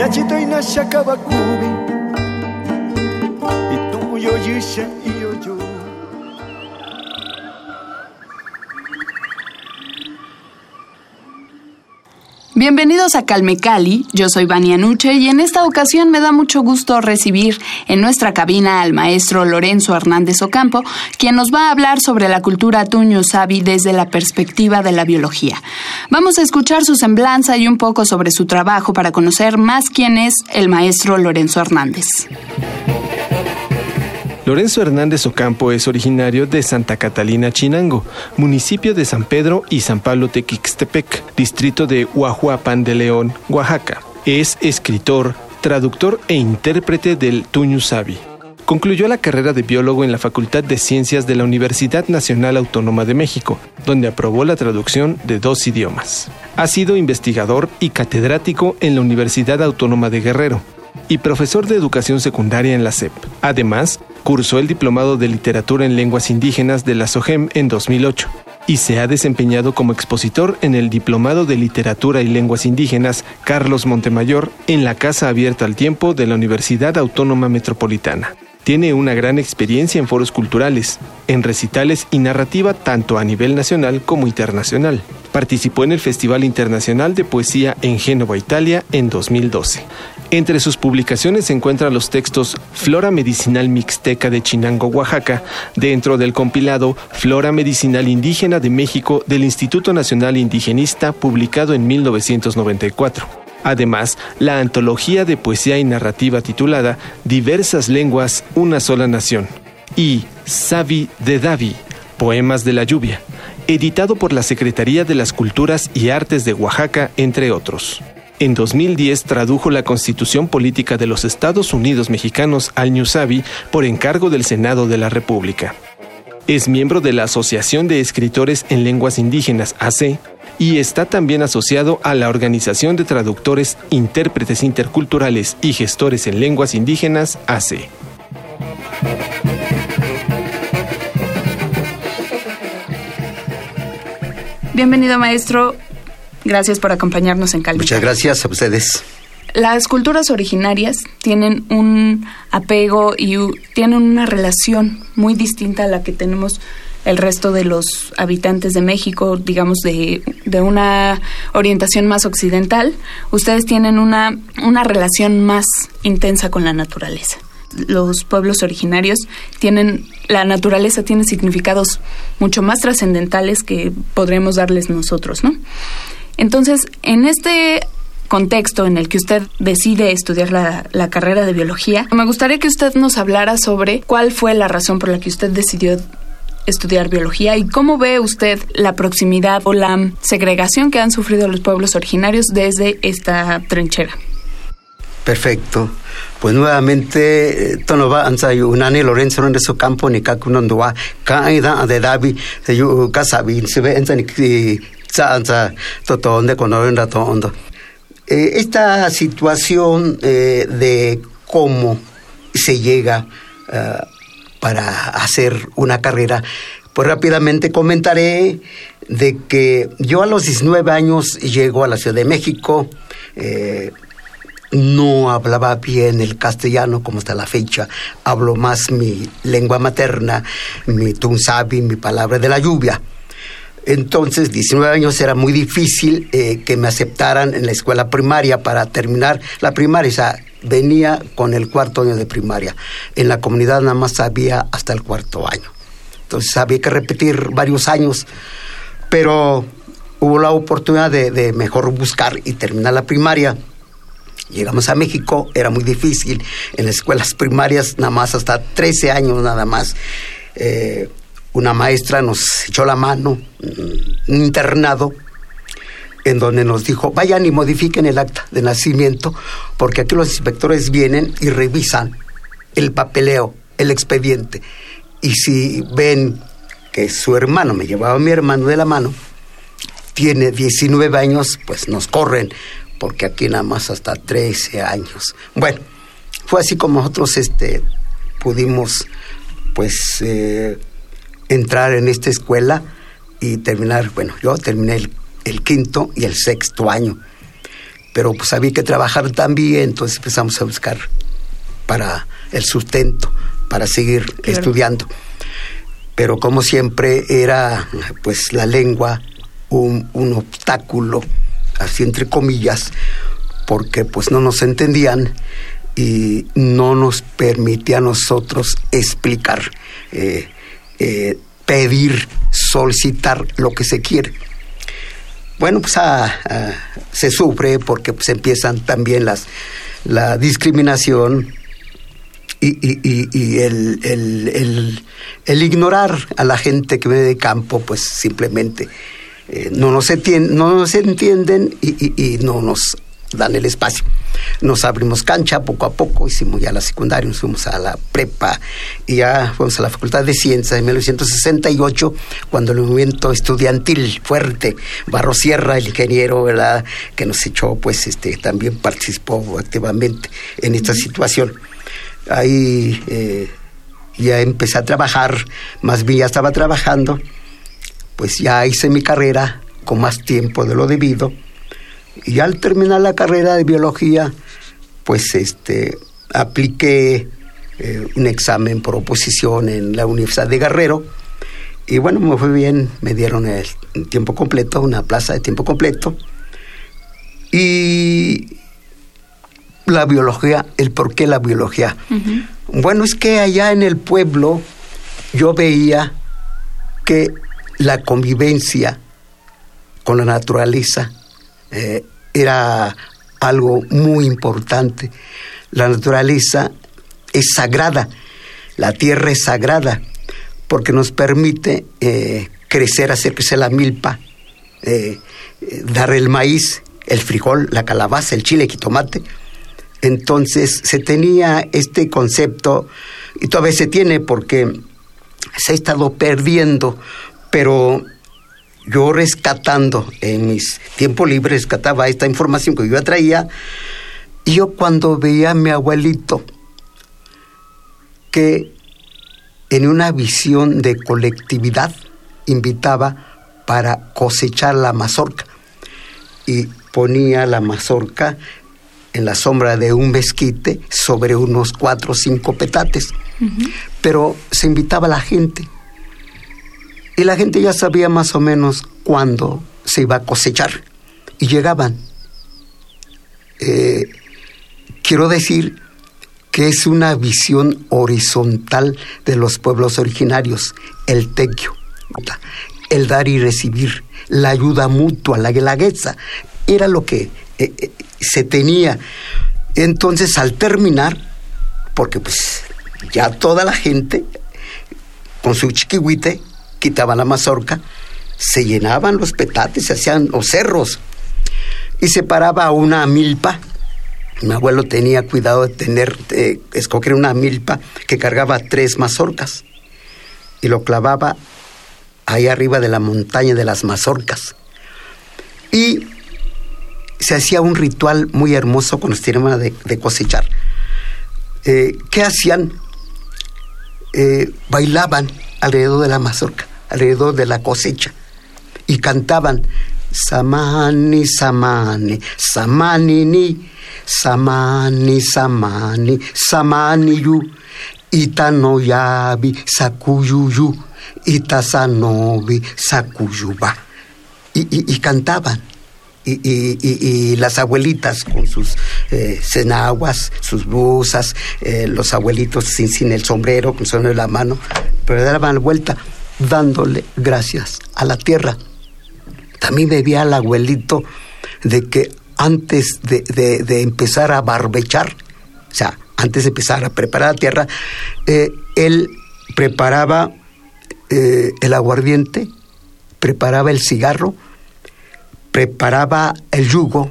Yachito inasha kabakubi Ituyo yisha iyo Bienvenidos a Calme Cali, yo soy Vania Nuche y en esta ocasión me da mucho gusto recibir en nuestra cabina al maestro Lorenzo Hernández Ocampo, quien nos va a hablar sobre la cultura tuño sabi desde la perspectiva de la biología. Vamos a escuchar su semblanza y un poco sobre su trabajo para conocer más quién es el maestro Lorenzo Hernández. Lorenzo Hernández Ocampo es originario de Santa Catalina Chinango, municipio de San Pedro y San Pablo Tequixtepec, distrito de Huajuapan de León, Oaxaca. Es escritor, traductor e intérprete del Tuñusabi. Concluyó la carrera de biólogo en la Facultad de Ciencias de la Universidad Nacional Autónoma de México, donde aprobó la traducción de dos idiomas. Ha sido investigador y catedrático en la Universidad Autónoma de Guerrero y profesor de educación secundaria en la SEP. Además, cursó el Diplomado de Literatura en Lenguas Indígenas de la SOGEM en 2008 y se ha desempeñado como expositor en el Diplomado de Literatura y Lenguas Indígenas Carlos Montemayor en la Casa Abierta al Tiempo de la Universidad Autónoma Metropolitana. Tiene una gran experiencia en foros culturales, en recitales y narrativa tanto a nivel nacional como internacional. Participó en el Festival Internacional de Poesía en Génova, Italia, en 2012. Entre sus publicaciones se encuentran los textos Flora Medicinal Mixteca de Chinango, Oaxaca, dentro del compilado Flora Medicinal Indígena de México del Instituto Nacional Indigenista, publicado en 1994. Además, la antología de poesía y narrativa titulada Diversas lenguas, una sola nación y Savi de Davi, Poemas de la lluvia, editado por la Secretaría de las Culturas y Artes de Oaxaca, entre otros. En 2010 tradujo la Constitución Política de los Estados Unidos Mexicanos al Ñusabi por encargo del Senado de la República. Es miembro de la Asociación de Escritores en Lenguas Indígenas, AC, y está también asociado a la Organización de Traductores, Intérpretes Interculturales y Gestores en Lenguas Indígenas, AC. Bienvenido maestro, gracias por acompañarnos en Calme Muchas gracias a ustedes. Las culturas originarias tienen un apego y tienen una relación muy distinta a la que tenemos el resto de los habitantes de México, digamos de, de una orientación más occidental. Ustedes tienen una, una relación más intensa con la naturaleza. Los pueblos originarios tienen, la naturaleza tiene significados mucho más trascendentales que podremos darles nosotros, ¿no? Entonces, en este contexto en el que usted decide estudiar la, carrera de biología, me gustaría que usted nos hablara sobre cuál fue la razón por la que usted decidió estudiar biología y cómo ve usted la proximidad o la segregación que han sufrido los pueblos originarios desde esta trinchera. Perfecto. Pues nuevamente, tono va anza Lorenzo en su campo ni kakunondo wa ka aida de Davi se yu kasabi ni ki sa anza toto onde conorenda to ondo. Eh, esta situación eh, de cómo se llega eh, para hacer una carrera, pues rápidamente comentaré de que yo a los 19 años llego a la Ciudad de México, eh, no hablaba bien el castellano como hasta la fecha, hablo más mi lengua materna, mi tunsabi, mi palabra de la lluvia. Entonces, 19 años era muy difícil eh, que me aceptaran en la escuela primaria para terminar la primaria. O sea, venía con el cuarto año de primaria. En la comunidad nada más sabía hasta el cuarto año. Entonces había que repetir varios años, pero hubo la oportunidad de, de mejor buscar y terminar la primaria. Llegamos a México, era muy difícil. En las escuelas primarias, nada más hasta 13 años, nada más. Eh, una maestra nos echó la mano, un internado, en donde nos dijo, vayan y modifiquen el acta de nacimiento, porque aquí los inspectores vienen y revisan el papeleo, el expediente. Y si ven que su hermano, me llevaba a mi hermano de la mano, tiene 19 años, pues nos corren, porque aquí nada más hasta 13 años. Bueno, fue así como nosotros este, pudimos pues eh, entrar en esta escuela y terminar, bueno, yo terminé el, el, quinto y el sexto año, pero pues había que trabajar también, entonces empezamos a buscar para el sustento, para seguir claro. estudiando. Pero como siempre era pues la lengua un, un obstáculo, así entre comillas, porque pues no nos entendían y no nos permitía a nosotros explicar, eh, eh, pedir, solicitar lo que se quiere. Bueno, pues a, a, se sufre porque pues empiezan también las, la discriminación y, el, el, el, ignorar a la gente que viene de campo, pues simplemente eh, no, nos no nos entienden y no nos dan el espacio. Nos abrimos cancha poco a poco, hicimos ya la secundaria, nos fuimos a la prepa y ya fuimos a la Facultad de Ciencias en 1968, cuando el movimiento estudiantil fuerte, Barro Sierra, el ingeniero, ¿verdad?, que nos echó, pues este, también participó activamente en esta situación. Ahí eh, ya empecé a trabajar, más bien ya estaba trabajando, pues ya hice mi carrera con más tiempo de lo debido y al terminar la carrera de biología, pues este, apliqué eh, un examen por oposición en la Universidad de Guerrero. Y bueno, me fue bien, me dieron el tiempo completo, una plaza de tiempo completo. Y la biología, el por qué la biología. Uh -huh. Bueno, es que allá en el pueblo yo veía que la convivencia con la naturaleza eh, era algo muy importante. La naturaleza es sagrada, la tierra es sagrada, porque nos permite eh, crecer, hacer crecer la milpa, eh, dar el maíz, el frijol, la calabaza, el chile, el jitomate. Entonces se tenía este concepto, y todavía se tiene porque se ha estado perdiendo, pero yo rescatando en mis tiempos libres, rescataba esta información que yo traía, y yo cuando veía a mi abuelito que en una visión de colectividad invitaba para cosechar la mazorca y ponía la mazorca en la sombra de un mezquite sobre unos cuatro o cinco petates, uh -huh. pero se invitaba a la gente y la gente ya sabía más o menos cuándo se iba a cosechar y llegaban. Eh, quiero decir que es una visión horizontal de los pueblos originarios, el tequio, el dar y recibir, la ayuda mutua, la guelaguetza, era lo que eh, eh, se tenía. Entonces, al terminar, porque pues ya toda la gente con su chiquihuite quitaban la mazorca, se llenaban los petates, se hacían los cerros y se paraba una milpa. Mi abuelo tenía cuidado de tener, escoger una milpa que cargaba tres mazorcas y lo clavaba ahí arriba de la montaña de las mazorcas. Y se hacía un ritual muy hermoso se terminaba de, de, cosechar. Eh, ¿Qué hacían? Eh, bailaban alrededor de la mazorca alrededor de la cosecha y cantaban Samani, Samani, Samani ni, Samani, Samani, Samani yu, Itanoyabi, Sakuyuyu, Itasanobi, Sakuyuba. Y, y, y cantaban. Y, y, y, las abuelitas con sus eh, sus blusas, eh, los abuelitos sin, sin el sombrero, con son en la mano, pero daban vuelta dándole gracias a la tierra. También me vi al abuelito de que antes de, de, de, empezar a barbechar, o sea, antes de empezar a preparar la tierra, eh, él preparaba eh, el aguardiente, preparaba el cigarro, preparaba el yugo,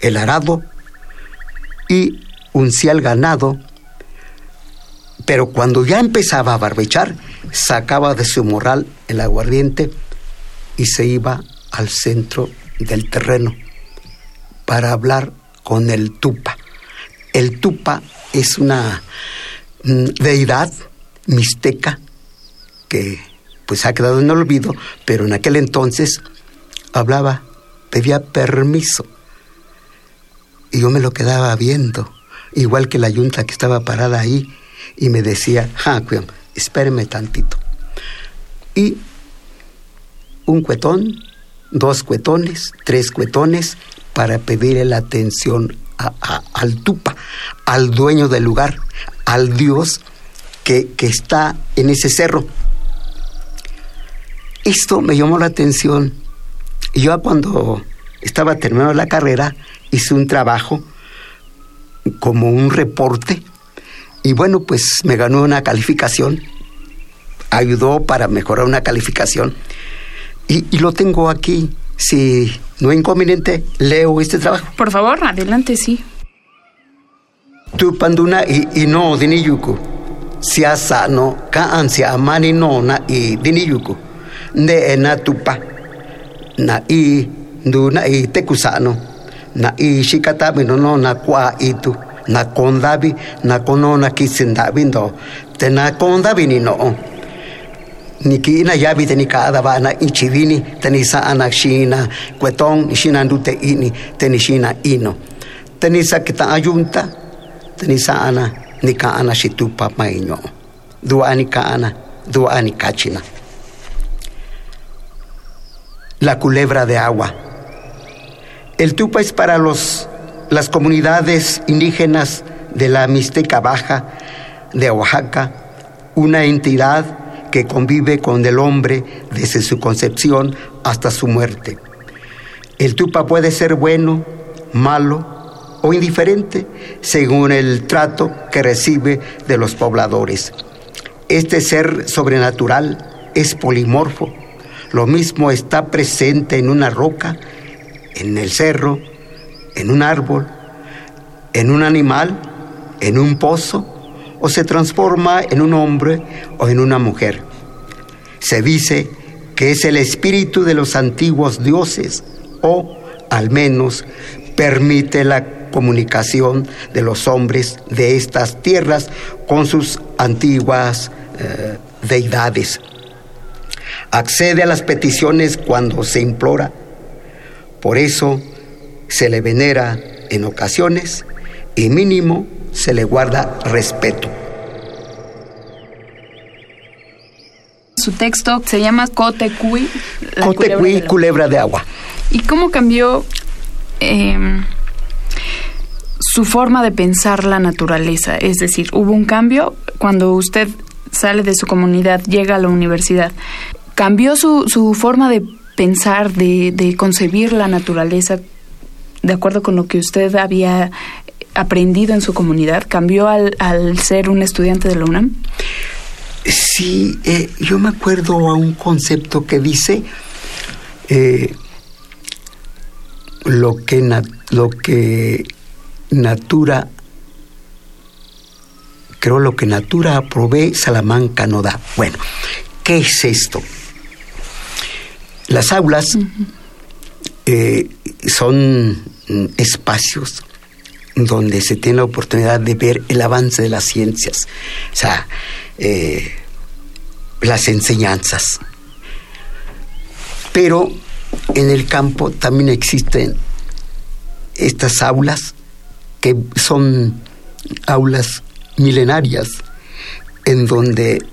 el arado y uncía el ganado, pero cuando ya empezaba a barbechar, sacaba de su morral el aguardiente y se iba al centro del terreno para hablar con el tupa. El tupa es una mm, deidad mixteca que pues ha quedado en olvido, pero en aquel entonces hablaba, pedía permiso. Y yo me lo quedaba viendo, igual que la yunta que estaba parada ahí, y me decía, Jacuion, espéreme tantito. Y un cuetón, dos cuetones, tres cuetones, para pedirle la atención al tupa, al dueño del lugar, al Dios que, que está en ese cerro. Esto me llamó la atención. Yo cuando estaba terminando la carrera hice un trabajo como un reporte y bueno, pues me ganó una calificación, ayudó para mejorar una calificación y, y lo tengo aquí. Si no es inconveniente, leo este trabajo. Por favor, adelante, sí. Tu panduna y, y no diniyuku. Si asano, ka ansia mani nona y diniyuku. Ne na tupa. Na i nduna i tekusano. Na i shikatabi no no na kwa itu. Na kondabi na konona kisindabi ndo. Te na kondabi ni no. Niki ina yabi te nikada ba na ichivini te ni sa ana shina kwetong shina ndute ini te ni shina ino. Te ni sa kita ayunta te ni sa ana ni ka ana shitupa mainyo. Dua ani ka ana, dua ani kachina. La culebra de agua. El tupa es para los, las comunidades indígenas de la Mixteca Baja de Oaxaca una entidad que convive con el hombre desde su concepción hasta su muerte. El tupa puede ser bueno, malo o indiferente según el trato que recibe de los pobladores. Este ser sobrenatural es polimorfo. Lo mismo está presente en una roca, en el cerro, en un árbol, en un animal, en un pozo, o se transforma en un hombre o en una mujer. Se dice que es el espíritu de los antiguos dioses o al menos permite la comunicación de los hombres de estas tierras con sus antiguas eh, deidades. Accede a las peticiones cuando se implora. Por eso se le venera en ocasiones y mínimo se le guarda respeto. Su texto se llama Cotecui. la Cotecuí, culebra de la- culebra de agua. ¿Y cómo cambió em, su forma de pensar la naturaleza? Es decir, hubo un cambio cuando usted sale de su comunidad, llega a la universidad. ¿Cambió su, su forma de pensar, de, de concebir la naturaleza de acuerdo con lo que usted había aprendido en su comunidad? ¿Cambió al, al ser un estudiante de la UNAM? Sí, eh, yo me acuerdo a un concepto que dice eh, lo que lo que natura creo lo que natura provee Salamanca no da. Bueno, ¿qué es esto? Las aulas eh, son mm, espacios donde se tiene la oportunidad de ver el avance de las ciencias, o sea, eh, las enseñanzas. Pero en el campo también existen estas aulas que son aulas milenarias en donde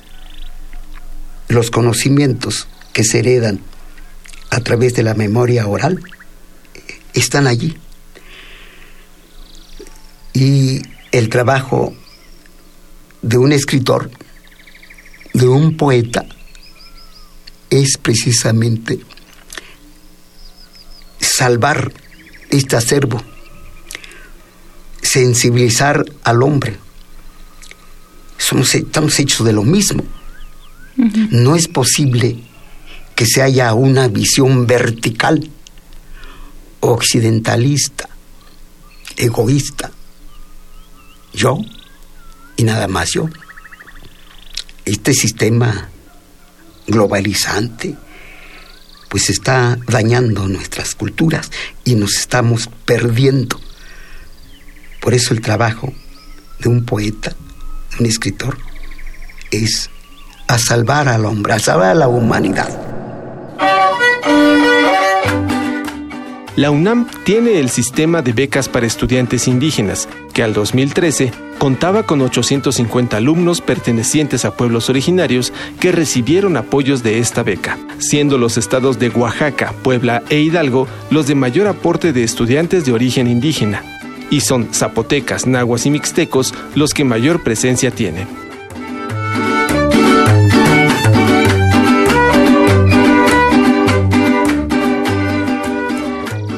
los conocimientos que se heredan a través de la memoria oral están allí. Y el trabajo de un escritor, de un poeta, es precisamente salvar este acervo, sensibilizar al hombre. Somos, estamos hechos de lo mismo. No es posible que se haya una visión vertical occidentalista, egoísta. Yo y nada más yo. Este sistema globalizante pues está dañando nuestras culturas y nos estamos perdiendo. Por eso el trabajo de un poeta, de un escritor, es a salvar al hombre, a salvar a la humanidad. La UNAM tiene el sistema de becas para estudiantes indígenas, que al 2013 contaba con 850 alumnos pertenecientes a pueblos originarios que recibieron apoyos de esta beca, siendo los estados de Oaxaca, Puebla e Hidalgo los de mayor aporte de estudiantes de origen indígena, y son zapotecas, nahuas y mixtecos los que mayor presencia tienen.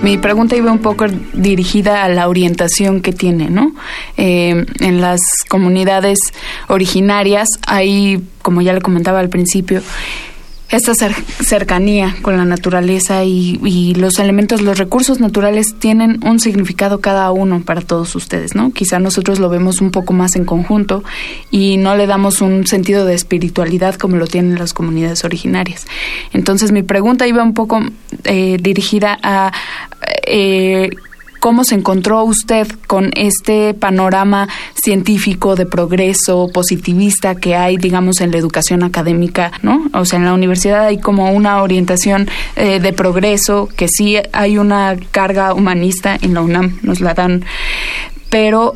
Mi pregunta iba un poco dirigida a la orientación que tiene, ¿no? Eh, en las comunidades originarias hay, como ya le comentaba al principio, esta cercanía con la naturaleza y, los elementos, los recursos naturales tienen un significado cada uno para todos ustedes, ¿no? Quizá nosotros lo vemos un poco más en conjunto y no le damos un sentido de espiritualidad como lo tienen las comunidades originarias. Entonces mi pregunta iba un poco eh, dirigida a eh, ¿Cómo se encontró usted con este panorama científico de progreso positivista que hay, digamos, en la educación académica, ¿no? O sea, en la universidad hay como una orientación eh, de progreso, que sí hay una carga humanista, en la UNAM nos la dan, pero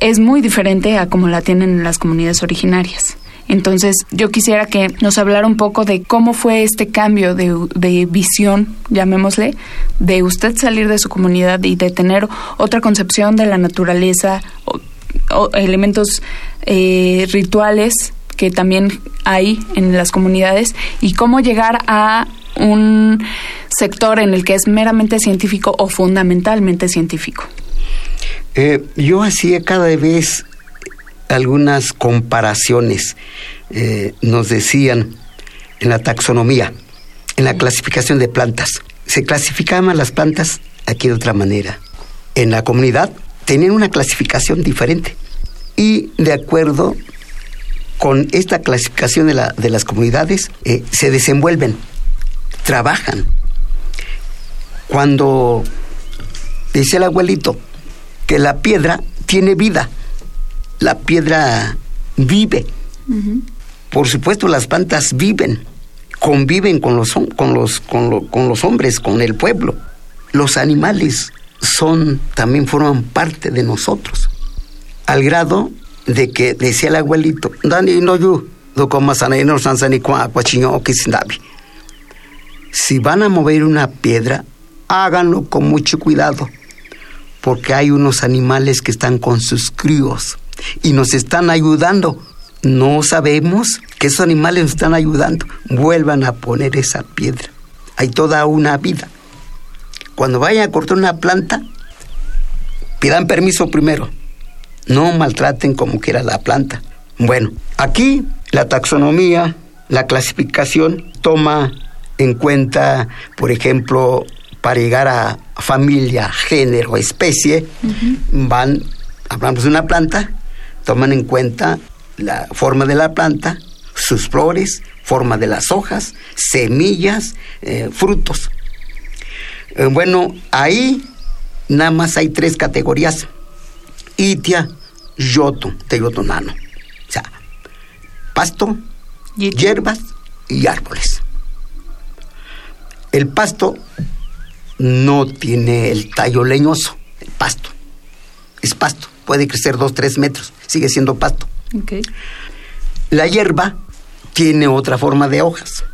es muy diferente a como la tienen en las comunidades originarias. Entonces, yo quisiera que nos hablara un poco de cómo fue este cambio de, visión, llamémosle, de usted salir de su comunidad y de tener otra concepción de la naturaleza, o, elementos eh, rituales que también hay en las comunidades y cómo llegar a un sector en el que es meramente científico o fundamentalmente científico. Eh, yo hacía cada vez algunas comparaciones. Eh, nos decían en la taxonomía, en la clasificación de plantas. Se clasificaban las plantas aquí de otra manera. En la comunidad tenían una clasificación diferente. Y de acuerdo con esta clasificación de, la, de las comunidades, eh, se desenvuelven, trabajan. Cuando dice el abuelito que la piedra tiene vida, la piedra vive. Por supuesto, las plantas viven, conviven con los, con, los, con, los hombres, con el pueblo. Los animales son, también forman parte de nosotros. Al grado de que decía el abuelito, si van a mover una piedra, háganlo con mucho cuidado, porque hay unos animales que están con sus críos y nos están ayudando. No sabemos que esos animales nos están ayudando. Vuelvan a poner esa piedra. Hay toda una vida. Cuando vayan a cortar una planta, pidan permiso primero. No maltraten como quiera la planta. Bueno, aquí la taxonomía, la clasificación toma en cuenta, por ejemplo, para llegar a familia, género, especie, van, hablamos de una planta, toman en cuenta la forma de la planta, sus flores, forma de las hojas, semillas, eh, frutos. Eh, bueno, ahí nada más hay tres categorías. Itia, yoto, teyotonano. O sea, pasto, hierbas y árboles. El pasto no tiene el tallo leñoso, el pasto. Es pasto puede crecer dos, tres metros, sigue siendo pasto. La hierba tiene otra forma de hojas,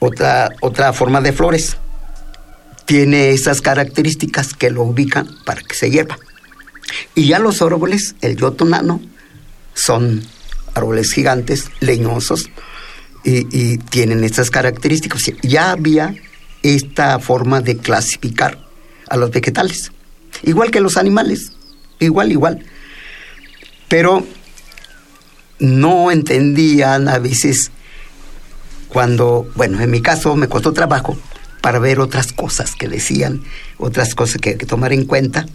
otra, otra forma de flores. Tiene esas características que lo ubican para que se hierba. Y ya los árboles, el yotonano, son árboles gigantes, leñosos, y, y tienen estas características. Ya había esta forma de clasificar a los vegetales, igual que los animales igual, igual. Pero no entendían a veces cuando, bueno, en mi caso me costó trabajo, para ver otras cosas que decían, otras cosas que hay que tomar en cuenta.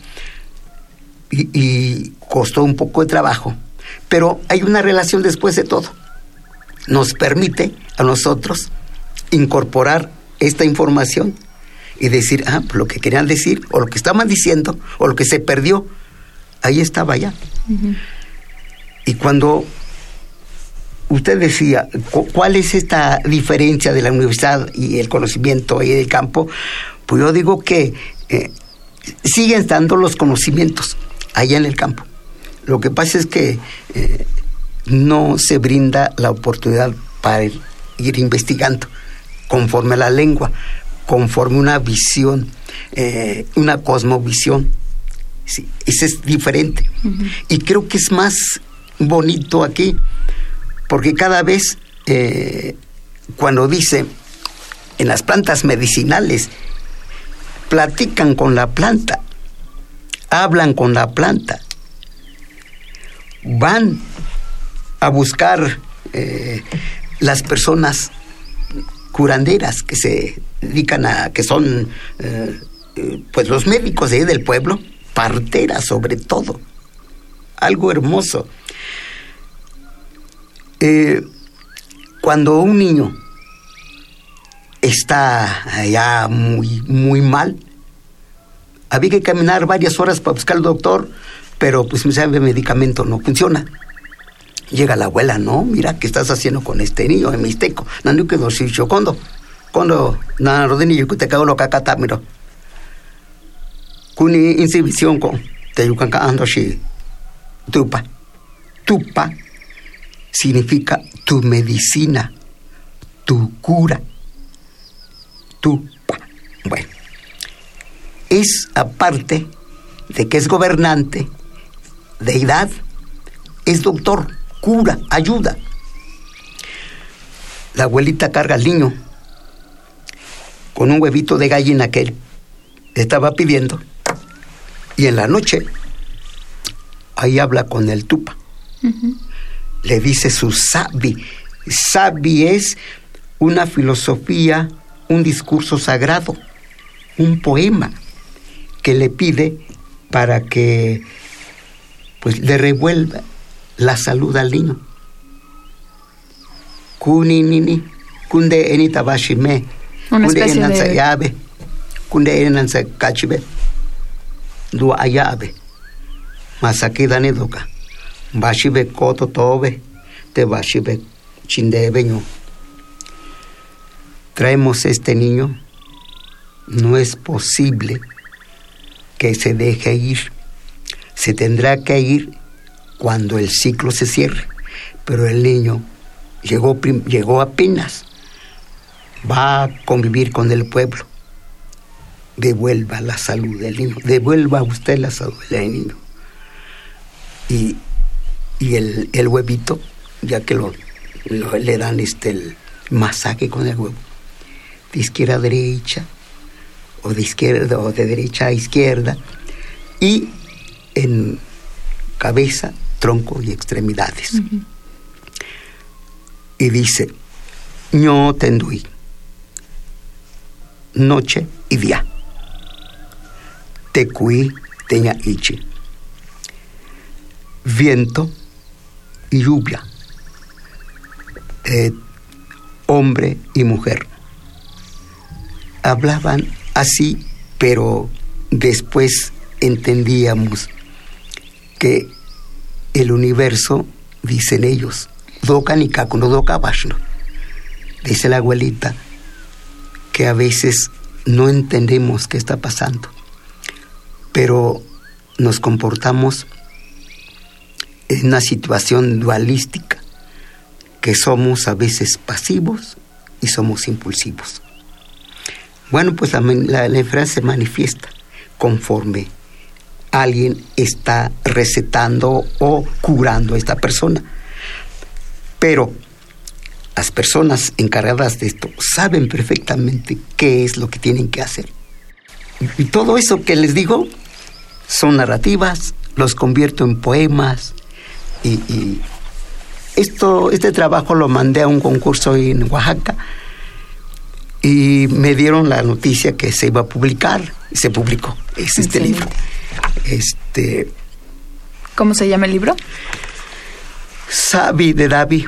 Y, costó un poco de trabajo. Pero hay una relación después de todo. Nos permite a nosotros incorporar esta información y decir, ah, lo que querían decir, o lo que estaban diciendo, o lo que se perdió, ahí estaba ya. Y cuando usted decía, ¿cuál es esta diferencia de la universidad y el conocimiento y el campo? Pues yo digo que eh, siguen estando los conocimientos allá en el campo. Lo que pasa es que eh, no se brinda la oportunidad para ir investigando conforme a la lengua, conforme una visión, eh, una cosmovisión. Sí, ese es diferente. Y creo que es más bonito aquí, porque cada vez eh, cuando dice en las plantas medicinales, platican con la planta, hablan con la planta, van a buscar eh, las personas curanderas que se dedican a, que son eh, eh, pues los médicos de del pueblo, parteras sobre todo. Algo hermoso. Eh, cuando un niño está ya muy, muy mal, había que caminar varias horas para buscar al doctor, pero pues sabe el medicamento no funciona. Llega la abuela, no, mira, ¿qué estás haciendo con este niño en Mixteco? Nandu que dos cuando, cuando, na rodini yo te cago lo cacata, mira. Kuni insivisión con, te yucan ando shi, tupa. Tupa significa tu medicina, tu cura. Tupa. Bueno, es aparte de que es gobernante, deidad, es doctor cura, ayuda. La abuelita carga al niño con un huevito de gallina que él estaba pidiendo y en la noche ahí habla con el tupa. Le dice su sabi. Sabi es una filosofía, un discurso sagrado, un poema que le pide para que pues le revuelva la salud al niño. Kuni nini, kunde eni tabashime, kunde enanza yabe, kunde enanza kachibe, du ayabe, masaki dani doka, bashibe koto tobe, te bashibe chindebeño. Traemos este niño, no es posible que se deje ir, se tendrá que ir cuando el ciclo se cierre. Pero el niño llegó, llegó apenas, va a convivir con el pueblo. Devuelva la salud del niño, devuelva usted la salud del niño. Y, y el, el, huevito, ya que lo, lo, le dan este el masaje con el huevo, de izquierda a derecha, o de izquierda o de derecha a izquierda, y en cabeza tronco y extremidades. Uh -huh. Y dice, ño tendui, noche y día, tecuí teña ichi, viento y lluvia, eh, hombre y mujer. Hablaban así, pero después entendíamos que el universo, dicen ellos, doka ni no doka bashno. Dice la abuelita que a veces no entendemos qué está pasando, pero nos comportamos en una situación dualística, que somos a veces pasivos y somos impulsivos. Bueno, pues la, enfermedad se manifiesta conforme alguien está recetando o curando a esta persona. Pero las personas encargadas de esto saben perfectamente qué es lo que tienen que hacer. Y todo eso que les digo son narrativas, los convierto en poemas y, y esto, este trabajo lo mandé a un concurso en Oaxaca y me dieron la noticia que se iba a publicar y se publicó. Es este libro. Este ¿Cómo se llama el libro? Sabi de Davi,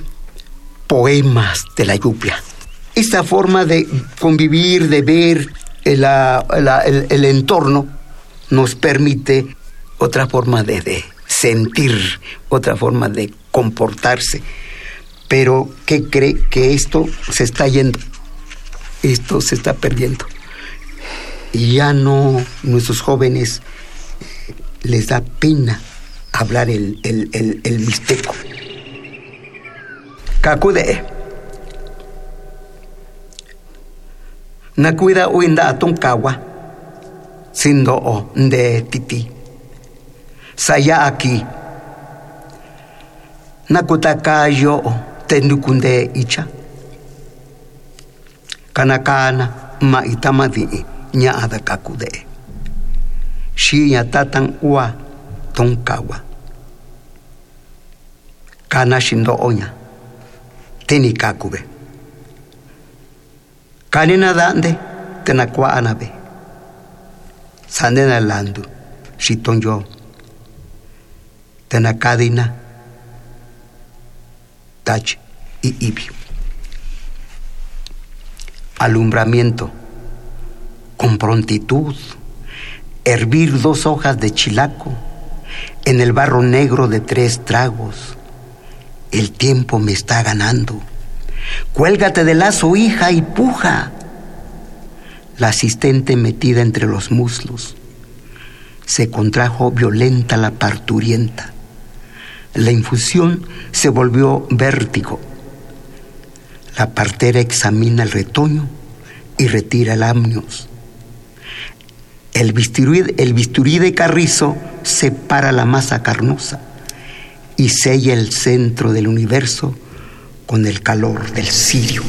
poemas de la lluvia. Esta forma de convivir, de ver el- el entorno, nos permite otra forma de, sentir, otra forma de comportarse. Pero, ¿qué cree? Que esto se está yendo. Esto se está perdiendo. Y ya no, nuestros jóvenes eh, les da pena hablar el, el, el, mixteco. Kakude. Nakuida uinda. Sindo o de titi. Saya aquí. Nakutakayo tendukunde icha. Kanakana ma itamadi nya ada kakude. Shi nya tatan ua tonkawa. Kana shindo oña. Teni kakube. Kanina dande tenakwa anabe. Sandena landu. Shiton yo. Tenakadina. Tach y ibio. Alumbramiento. Con prontitud. Hervir dos hojas de chilaco en el barro negro de tres tragos. El tiempo me está ganando. Cuélgate del lazo, hija, y puja. La asistente metida entre los muslos. Se contrajo violenta la parturienta. La infusión se volvió vértigo. La partera examina el retoño y retira el amnios. El bisturí, el bisturí de carrizo separa la masa carnosa y sella el centro del universo con el calor del cirio.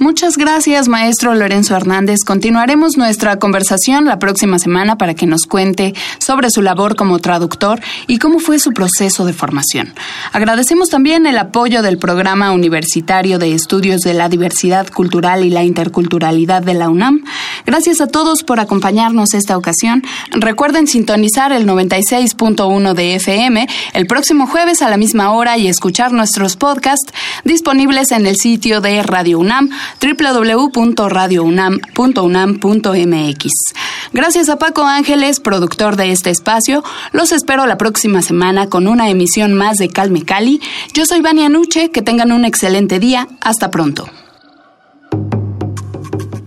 Muchas gracias, maestro Lorenzo Hernández. Continuaremos nuestra conversación la próxima semana para que nos cuente sobre su labor como traductor y cómo fue su proceso de formación. Agradecemos también el apoyo del Programa Universitario de Estudios de la Diversidad Cultural y la Interculturalidad de la UNAM. Gracias a todos por acompañarnos esta ocasión. Recuerden sintonizar el 96.1 de FM el próximo jueves a la misma hora y escuchar nuestros podcasts disponibles en el sitio de Radio UNAM www.radiounam.unam.mx. Gracias a Paco Ángeles, productor de este espacio. Los espero la próxima semana con una emisión más de Calme Cali. Yo soy Vania Nuche, que tengan un excelente día. Hasta pronto.